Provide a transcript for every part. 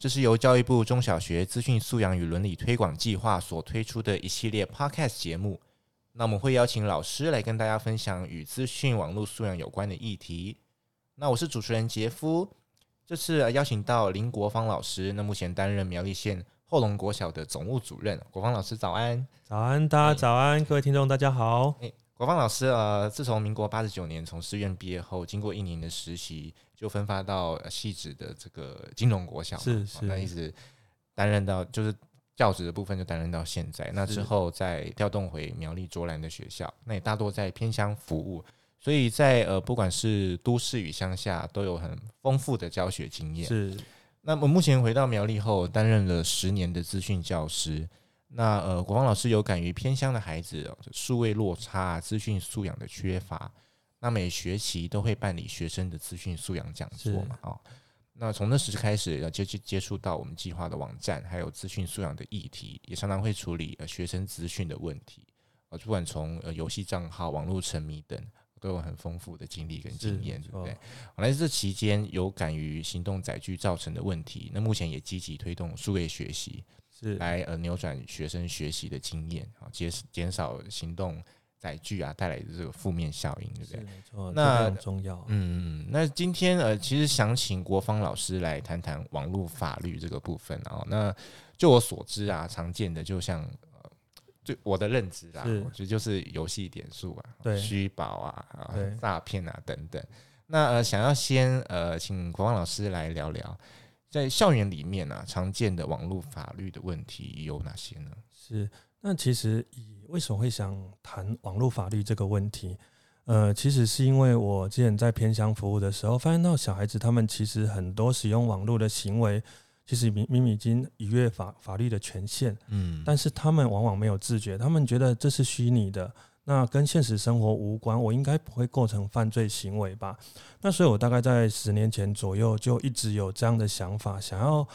这是由教育部中小学资讯素养与伦理推广计划所推出的一系列 Podcast 节目。那我们会邀请老师来跟大家分享与资讯网络素养有关的议题。那我是主持人杰夫。这次邀请到林国芳老师，那目前担任苗栗县后龙国小的总务主任。国芳老师早安，早安，大家早安，各位听众大家好。诶，国芳老师，呃，自从民国八十九年从师院毕业后，经过一年的实习，就分发到汐止的这个金融国小，是是，那一直担任到就是教职的部分就担任到现在。那之后再调动回苗栗卓兰的学校，那也大多在偏乡服务。所以在呃，不管是都市与乡下，都有很丰富的教学经验。是。那么目前回到苗栗后，担任了十年的资讯教师。那呃，国芳老师有感于偏乡的孩子数位落差、资讯素养的缺乏，那每学期都会办理学生的资讯素养讲座嘛？哦，那从那时开始要接接接触到我们计划的网站，还有资讯素养的议题，也常常会处理呃学生资讯的问题。呃，不管从呃游戏账号、网络沉迷等。都有很丰富的经历跟经验，对不对？好来这期间有感于行动载具造成的问题，那目前也积极推动数位学习，是来呃扭转学生学习的经验啊，减减少行动载具啊带来的这个负面效应，对不对？没错，那很重要。嗯，那今天呃，其实想请国芳老师来谈谈网络法律这个部分啊。那就我所知啊，常见的就像。就我的认知啊，我觉得就是游戏点数啊，虚宝啊，诈骗啊等等。那呃，想要先呃，请国芳老师来聊聊，在校园里面啊，常见的网络法律的问题有哪些呢？是，那其实以为什么会想谈网络法律这个问题？呃，其实是因为我之前在偏乡服务的时候，发现到小孩子他们其实很多使用网络的行为。其实明明已经逾越法法律的权限，嗯，但是他们往往没有自觉，他们觉得这是虚拟的，那跟现实生活无关，我应该不会构成犯罪行为吧？那所以我大概在十年前左右就一直有这样的想法，想要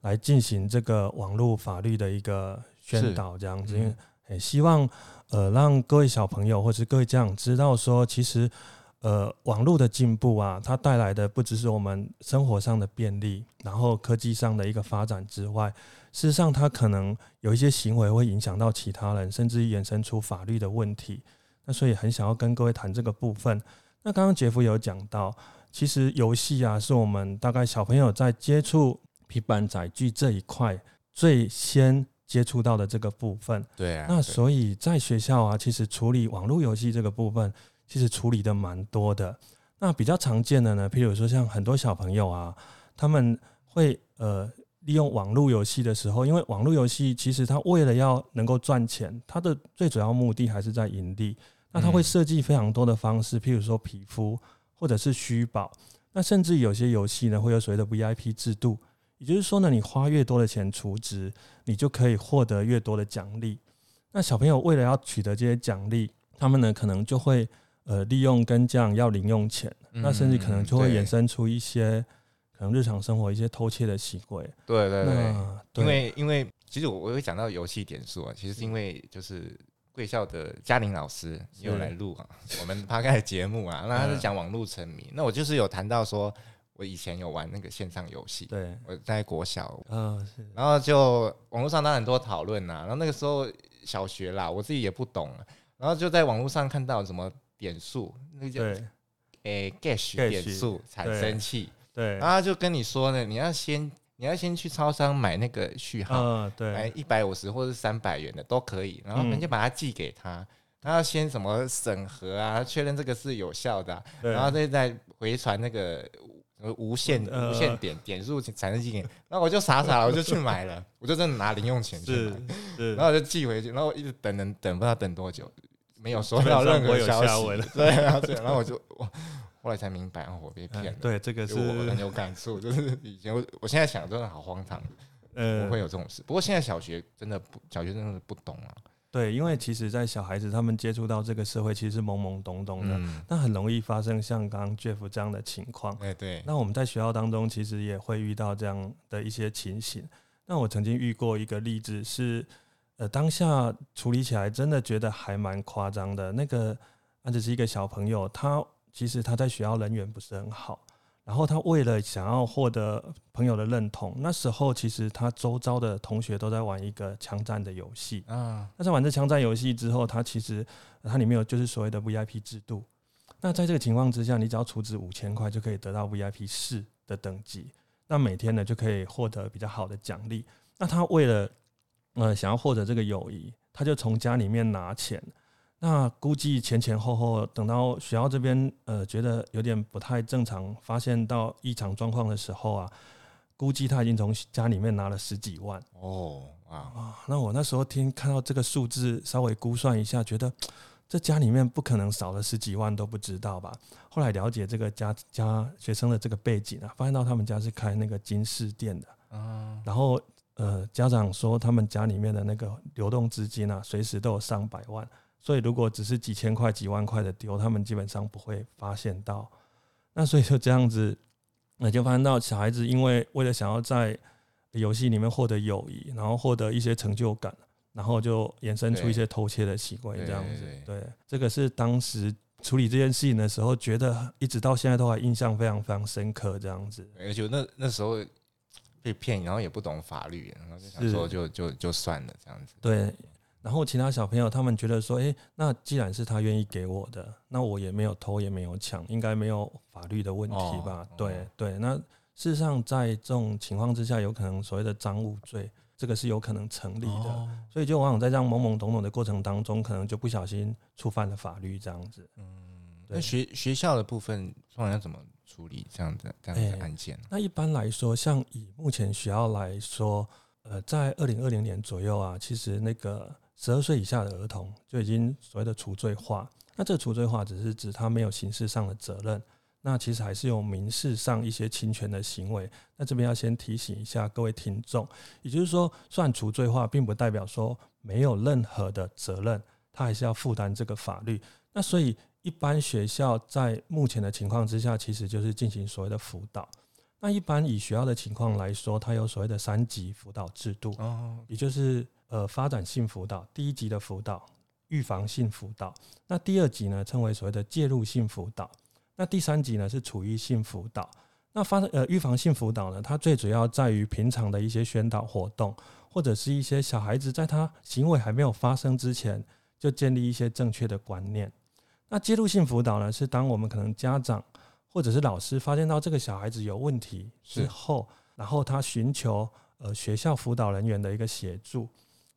来进行这个网络法律的一个宣导，这样子，因为很希望呃让各位小朋友或是各位家长知道说，其实。呃，网络的进步啊，它带来的不只是我们生活上的便利，然后科技上的一个发展之外，事实上它可能有一些行为会影响到其他人，甚至衍生出法律的问题。那所以很想要跟各位谈这个部分。那刚刚杰夫有讲到，其实游戏啊，是我们大概小朋友在接触平板载具这一块最先接触到的这个部分。对啊。那所以在学校啊，其实处理网络游戏这个部分。其实处理的蛮多的，那比较常见的呢，譬如说像很多小朋友啊，他们会呃利用网络游戏的时候，因为网络游戏其实他为了要能够赚钱，他的最主要目的还是在盈利。那他会设计非常多的方式，譬如说皮肤或者是虚宝，那甚至有些游戏呢会有所谓的 VIP 制度，也就是说呢，你花越多的钱储值，你就可以获得越多的奖励。那小朋友为了要取得这些奖励，他们呢可能就会。呃，利用跟这样要零用钱，嗯、那甚至可能就会衍生出一些可能日常生活一些偷窃的行为。对对对，对，因为因为其实我我会讲到游戏点数啊，其实是因为就是贵校的嘉玲老师也有来录啊，我们趴开的节目啊，那他是讲网络沉迷，那我就是有谈到说我以前有玩那个线上游戏，对，我在国小，嗯，是，然后就网络上当然很多讨论呐，然后那个时候小学啦，我自己也不懂，然后就在网络上看到什么。点数，那个叫诶 Gash 点数产生器，对，然后他就跟你说呢，你要先你要先去超商买那个序号，嗯，对，买一百五十或者三百元的都可以，然后人家把它寄给他，他要先什么审核啊，确认这个是有效的，然后再再回传那个无限无限点点数产生器给，然后我就傻傻的 我就去买了，我就真的拿零用钱去买，然后我就寄回去，然后我一直等等等不知道等多久。没有收到任何消息，对啊，对，然后我就我后来才明白，我被骗了。对，这个是我很有感触，就是以前我我现在想真的好荒唐，呃，不会有这种事。不过现在小学真的不，小学真的不懂啊。对，因为其实，在小孩子他们接触到这个社会，其实是懵懵懂懂的，嗯、那很容易发生像刚刚 Jeff 这样的情况。对对。那我们在学校当中，其实也会遇到这样的一些情形。那我曾经遇过一个例子是，呃，当下处理起来真的觉得还蛮夸张的。那个，案子是一个小朋友，他其实他在学校人缘不是很好。然后他为了想要获得朋友的认同，那时候其实他周遭的同学都在玩一个枪战的游戏啊。那在玩这枪战游戏之后，他其实它里面有就是所谓的 VIP 制度。那在这个情况之下，你只要储值五千块就可以得到 VIP 四的等级。那每天呢就可以获得比较好的奖励。那他为了呃想要获得这个友谊，他就从家里面拿钱。那估计前前后后，等到学校这边呃觉得有点不太正常，发现到异常状况的时候啊，估计他已经从家里面拿了十几万哦啊！那我那时候听看到这个数字，稍微估算一下，觉得这家里面不可能少了十几万都不知道吧？后来了解这个家家学生的这个背景啊，发现到他们家是开那个金饰店的啊，然后呃家长说他们家里面的那个流动资金啊，随时都有上百万。所以，如果只是几千块、几万块的丢，他们基本上不会发现到。那所以就这样子，那就发现到小孩子因为为了想要在游戏里面获得友谊，然后获得一些成就感，然后就衍生出一些偷窃的习惯，这样子。对，这个是当时处理这件事情的时候，觉得一直到现在都还印象非常非常深刻，这样子。而且那那时候被骗，然后也不懂法律，然后就想说就就就算了这样子。对。然后其他小朋友他们觉得说，诶，那既然是他愿意给我的，那我也没有偷也没有抢，应该没有法律的问题吧？哦、对对。那事实上在这种情况之下，有可能所谓的赃物罪，这个是有可能成立的。哦、所以就往往在这样懵懵懂懂的过程当中，可能就不小心触犯了法律这样子。嗯，那学学校的部分，通常要怎么处理这样的这样的案件？那一般来说，像以目前学校来说，呃，在二零二零年左右啊，其实那个。十二岁以下的儿童就已经所谓的除罪化，那这个除罪化只是指他没有刑事上的责任，那其实还是有民事上一些侵权的行为。那这边要先提醒一下各位听众，也就是说，算除罪化，并不代表说没有任何的责任，他还是要负担这个法律。那所以，一般学校在目前的情况之下，其实就是进行所谓的辅导。那一般以学校的情况来说，它有所谓的三级辅导制度，哦也就是。呃，发展性辅导，第一级的辅导，预防性辅导。那第二级呢，称为所谓的介入性辅导。那第三级呢，是处遇性辅导。那发呃预防性辅导呢，它最主要在于平常的一些宣导活动，或者是一些小孩子在他行为还没有发生之前，就建立一些正确的观念。那介入性辅导呢，是当我们可能家长或者是老师发现到这个小孩子有问题之后，然后他寻求呃学校辅导人员的一个协助。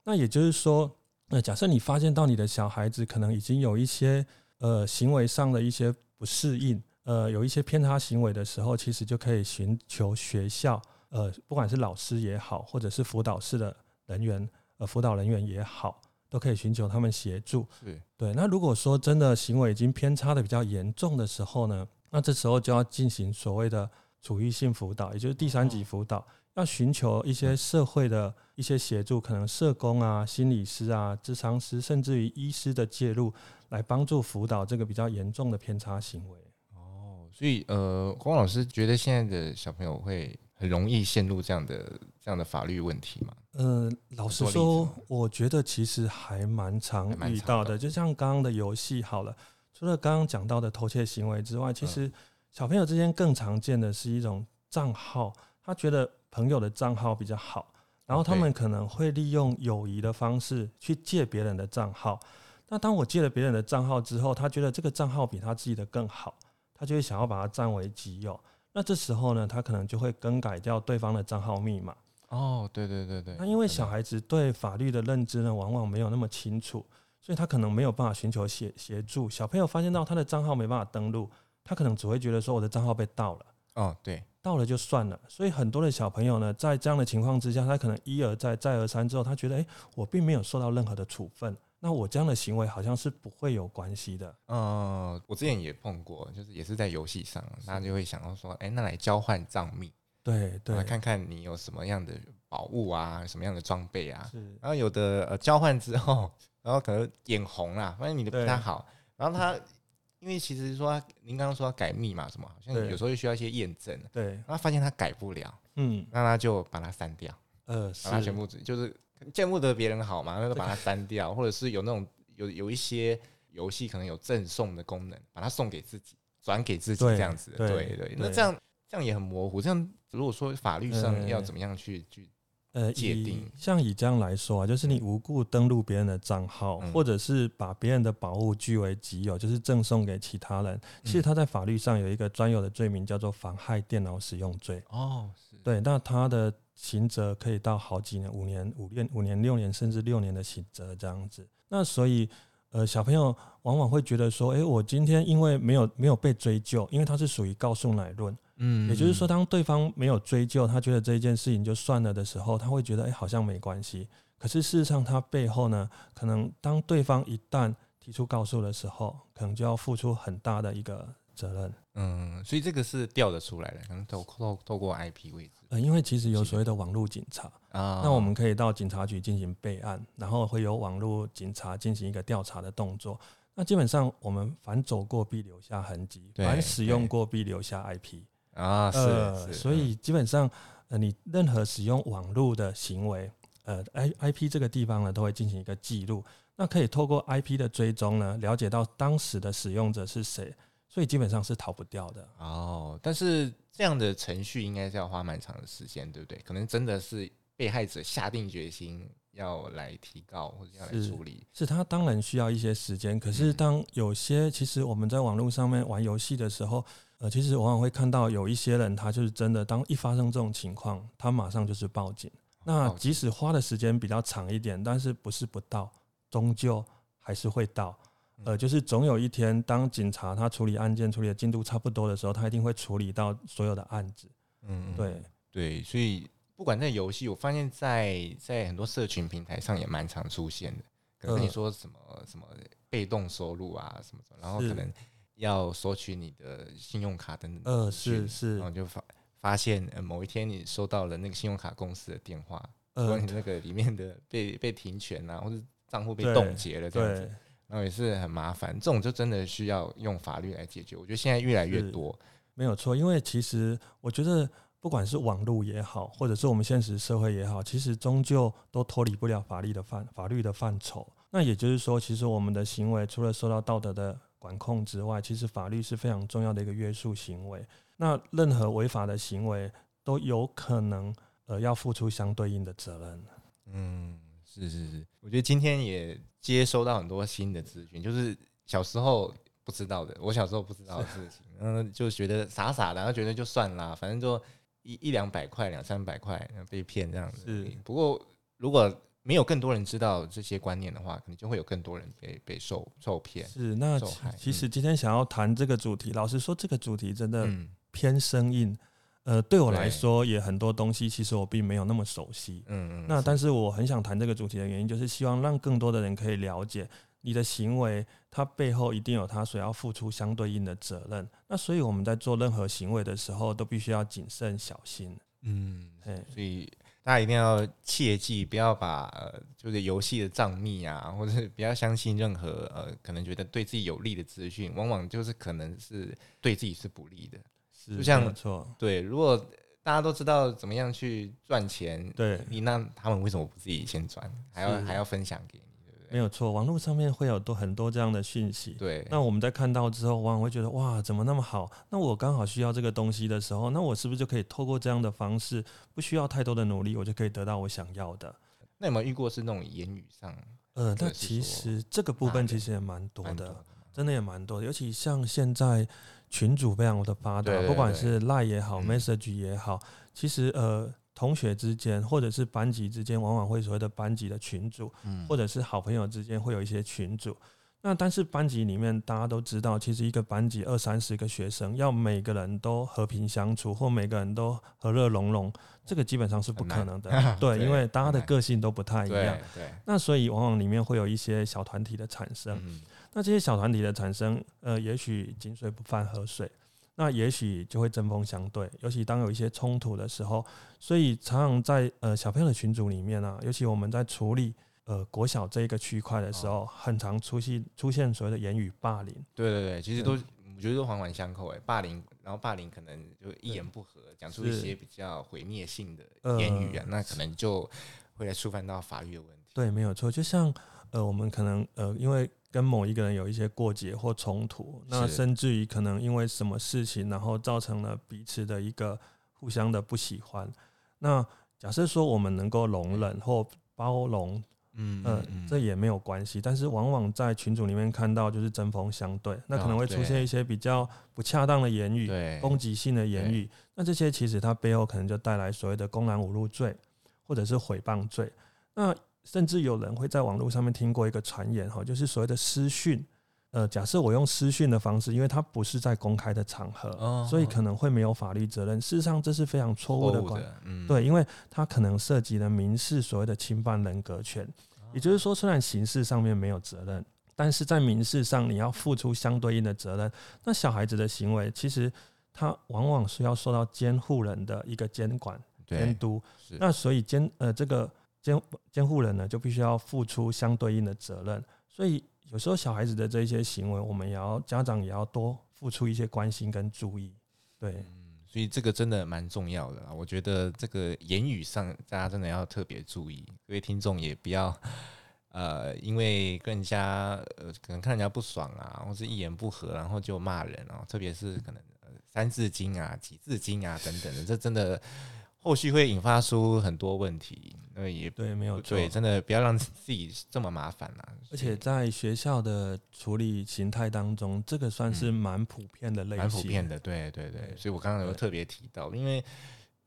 那也就是说，呃，假设你发现到你的小孩子可能已经有一些呃行为上的一些不适应，呃，有一些偏差行为的时候，其实就可以寻求学校，呃，不管是老师也好，或者是辅导室的人员，呃，辅导人员也好，都可以寻求他们协助。是对。那如果说真的行为已经偏差的比较严重的时候呢，那这时候就要进行所谓的处遇性辅导，也就是第三级辅导。哦要寻求一些社会的一些协助，可能社工啊、心理师啊、智商师，甚至于医师的介入，来帮助辅导这个比较严重的偏差行为。哦，所以呃，黄老师觉得现在的小朋友会很容易陷入这样的这样的法律问题吗？嗯、呃，老实说，我觉得其实还蛮常遇到的。就像刚刚的游戏好了，除了刚刚讲到的偷窃行为之外，其实小朋友之间更常见的是一种账号，他觉得。朋友的账号比较好，然后他们可能会利用友谊的方式去借别人的账号。那当我借了别人的账号之后，他觉得这个账号比他自己的更好，他就会想要把它占为己有。那这时候呢，他可能就会更改掉对方的账号密码。哦，对对对对。那因为小孩子对法律的认知呢，往往没有那么清楚，所以他可能没有办法寻求协协助。小朋友发现到他的账号没办法登录，他可能只会觉得说我的账号被盗了。哦，对。盗了就算了，所以很多的小朋友呢，在这样的情况之下，他可能一而再、再而三之后，他觉得，诶，我并没有受到任何的处分，那我这样的行为好像是不会有关系的。嗯，我之前也碰过，就是也是在游戏上，大家就会想到说，诶，那来交换账密，对对，来看看你有什么样的宝物啊，什么样的装备啊，是。然后有的呃交换之后，然后可能眼红啦，发现你的不太好，然后他因为其实说您刚刚说要改密码什么，好像有时候需要一些验证，对，然后发现他改不了，嗯，那他就把它删掉，呃，把它全部就是见不得别人好嘛，那就把它删掉，或者是有那种有有一些游戏可能有赠送的功能，把它送给自己。转给自己这样子，对对，那这样这样也很模糊。这样如果说法律上要怎么样去去呃界定？像以这样来说啊，就是你无故登录别人的账号，嗯，或者是把别人的宝物据为己有，就是赠送给其他人。其实他在法律上有一个专有的罪名，叫做妨害电脑使用罪。哦，是对，那他的刑责可以到好几年，五年、五年、五年、六年，甚至六年的刑责这样子。那所以。呃，小朋友往往会觉得说，诶、欸，我今天因为没有没有被追究，因为他是属于告诉乃论，嗯，也就是说，当对方没有追究，他觉得这一件事情就算了的时候，他会觉得，诶、欸，好像没关系。可是事实上，他背后呢，可能当对方一旦提出告诉的时候，可能就要付出很大的一个责任。嗯，所以这个是调得出来的，可能透透透过 IP 位置。呃，因为其实有所谓的网络警察啊，那我们可以到警察局进行备案，然后会有网络警察进行一个调查的动作。那基本上我们凡走过必留下痕迹，凡使用过必留下 IP 啊，呃，是，所以基本上呃，你任何使用网络的行为，呃，I IP 这个地方呢都会进行一个记录，那可以透过 IP 的追踪呢，了解到当时的使用者是谁。所以基本上是逃不掉的哦，但是这样的程序应该是要花蛮长的时间，对不对？可能真的是被害者下定决心要来提告或者要来处理，是，是他当然需要一些时间。可是当有些其实我们在网络上面玩游戏的时候，呃，其实往往会看到有一些人，他就是真的当一发生这种情况，他马上就是报警。那即使花的时间比较长一点，但是不是不到，终究还是会到。呃，就是总有一天，当警察他处理案件处理的进度差不多的时候，他一定会处理到所有的案子。嗯，对对，所以不管在游戏，我发现在在很多社群平台上也蛮常出现的。可能你说什么、呃、什么被动收入啊什么什么，然后可能要索取你的信用卡等等。呃，是是，然后就发发现某一天你收到了那个信用卡公司的电话，说你那个里面的被被停权啊，或者账户被冻结了这样子。然后也是很麻烦，这种就真的需要用法律来解决。我觉得现在越来越多，没有错。因为其实我觉得，不管是网络也好，或者是我们现实社会也好，其实终究都脱离不了法律的范法律的范畴。那也就是说，其实我们的行为除了受到道德的管控之外，其实法律是非常重要的一个约束行为。那任何违法的行为都有可能呃要付出相对应的责任。嗯。是是是，我觉得今天也接收到很多新的资讯，就是小时候不知道的，我小时候不知道的事情，嗯，就觉得傻傻的，然后觉得就算啦，反正就一一两百块、两三百块被骗这样子。是，不过如果没有更多人知道这些观念的话，可能就会有更多人被被受受骗。是，那其实今天想要谈这个主题，老实说，这个主题真的偏生硬。呃，对我来说也很多东西，其实我并没有那么熟悉。嗯嗯。那但是我很想谈这个主题的原因，就是希望让更多的人可以了解你的行为，它背后一定有它所要付出相对应的责任。那所以我们在做任何行为的时候，都必须要谨慎小心。嗯，所以大家一定要切记，不要把呃，就是游戏的账密啊，或者是不要相信任何呃，可能觉得对自己有利的资讯，往往就是可能是对自己是不利的。就像错对，如果大家都知道怎么样去赚钱，对你那他们为什么不自己先赚，还要还要分享给你，对不对？没有错，网络上面会有多很多这样的讯息，对。那我们在看到之后，往往会觉得哇，怎么那么好？那我刚好需要这个东西的时候，那我是不是就可以透过这样的方式，不需要太多的努力，我就可以得到我想要的？那有没有遇过是那种言语上？呃，那其实这个部分其实也蛮多的，真的也蛮多的，尤其像现在。群组非常的发达，不管是 Line 也好，Message 也好，其实呃，同学之间或者是班级之间，往往会所谓的班级的群组，或者是好朋友之间会有一些群组。那但是班级里面大家都知道，其实一个班级二三十个学生，要每个人都和平相处，或每个人都和乐融融，这个基本上是不可能的。对，因为大家的个性都不太一样。对，那所以往往里面会有一些小团体的产生。那这些小团体的产生，呃，也许井水不犯河水，那也许就会针锋相对，尤其当有一些冲突的时候，所以常常在呃小朋友的群组里面啊，尤其我们在处理呃国小这一个区块的时候，很常出现出现所谓的言语霸凌。对对对，其实都我觉得都环环相扣哎，霸凌，然后霸凌可能就一言不合讲出一些比较毁灭性的言语啊，那可能就会来触犯到法律的问题。对，没有错，就像呃我们可能呃因为。跟某一个人有一些过节或冲突，那甚至于可能因为什么事情，然后造成了彼此的一个互相的不喜欢。那假设说我们能够容忍或包容，嗯，呃，这也没有关系。但是往往在群组里面看到就是针锋相对，那可能会出现一些比较不恰当的言语、攻击性的言语。那这些其实它背后可能就带来所谓的公然侮辱罪，或者是诽谤罪。那甚至有人会在网络上面听过一个传言哈，就是所谓的私讯。呃，假设我用私讯的方式，因为它不是在公开的场合，所以可能会没有法律责任。事实上，这是非常错误的。对，因为它可能涉及了民事所谓的侵犯人格权。也就是说，虽然刑事上面没有责任，但是在民事上你要付出相对应的责任。那小孩子的行为，其实他往往是要受到监护人的一个监管、监督。那所以监呃这个。监监护人呢，就必须要付出相对应的责任，所以有时候小孩子的这一些行为，我们也要家长也要多付出一些关心跟注意。对，嗯，所以这个真的蛮重要的。我觉得这个言语上，大家真的要特别注意。各位听众也不要呃，因为跟人家呃，可能看人家不爽啊，或是一言不合，然后就骂人啊，特别是可能三字经啊、几字经啊等等的，这真的。后续会引发出很多问题，那也对，没有错，对，真的不要让自己这么麻烦了。而且在学校的处理形态当中，这个算是蛮普遍的类型，蛮普遍的，对对对。所以我刚刚有特别提到，因为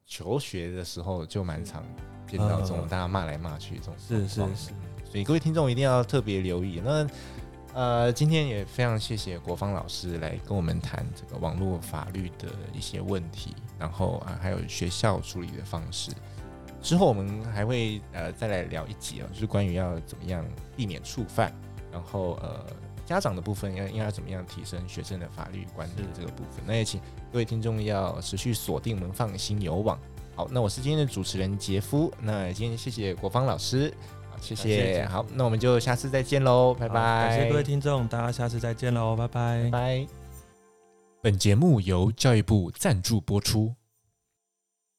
求学的时候就蛮常见到这种大家骂来骂去这种，是是是。所以各位听众一定要特别留意。那。呃，今天也非常谢谢国芳老师来跟我们谈这个网络法律的一些问题，然后啊，还有学校处理的方式。之后我们还会呃再来聊一集啊，就是关于要怎么样避免触犯，然后呃家长的部分要应该要怎么样提升学生的法律观念这个部分。那也请各位听众要持续锁定我们放心有网。好，那我是今天的主持人杰夫，那今天谢谢国芳老师。谢谢，好，那我们就下次再见喽，拜拜。感谢各位听众，大家下次再见喽，拜拜。拜拜。本节目由教育部赞助播出。